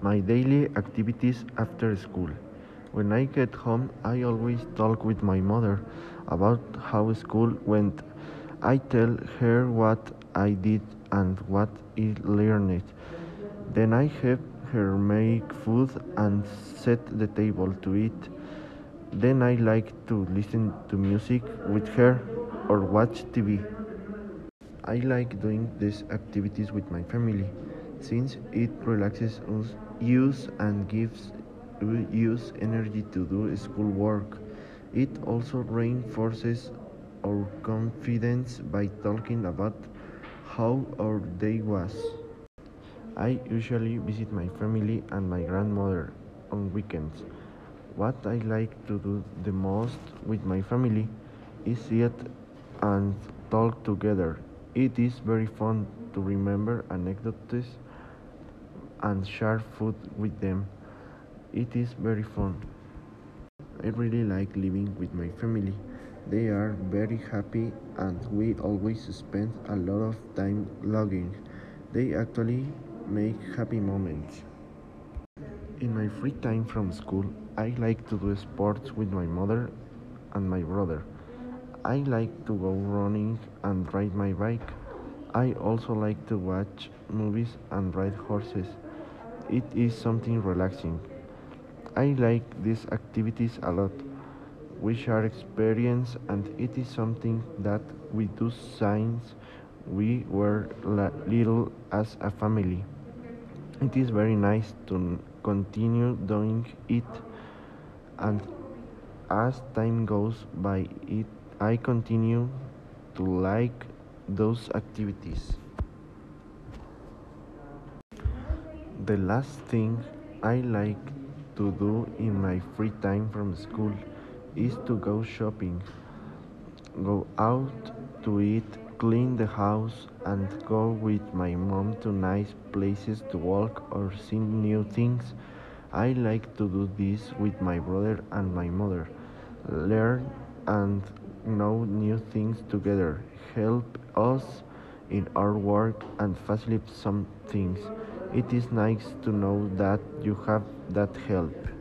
My daily activities after school. When I get home, I always talk with my mother about how school went. I tell her what I did and what I learned. Then I help her make food and set the table to eat. Then I like to listen to music with her or watch TV. I like doing these activities with my family since it relaxes us use and gives us energy to do schoolwork. It also reinforces our confidence by talking about how our day was. I usually visit my family and my grandmother on weekends. What I like to do the most with my family is sit and talk together. It is very fun to remember anecdotes and share food with them. It is very fun. I really like living with my family. They are very happy and we always spend a lot of time logging. They actually make happy moments. In my free time from school, I like to do sports with my mother and my brother. I like to go running and ride my bike. I also like to watch movies and ride horses. It is something relaxing. I like these activities a lot. We share experience and it is something that we do since we were little as a family. It is very nice to continue doing it and as time goes by it I continue to like those activities. The last thing I like to do in my free time from school is to go shopping, go out to eat, clean the house, and go with my mom to nice places to walk or see new things. I like to do this with my brother and my mother. Learn and know new things together, help us in our work, and facilitate some things. It is nice to know that you have that help.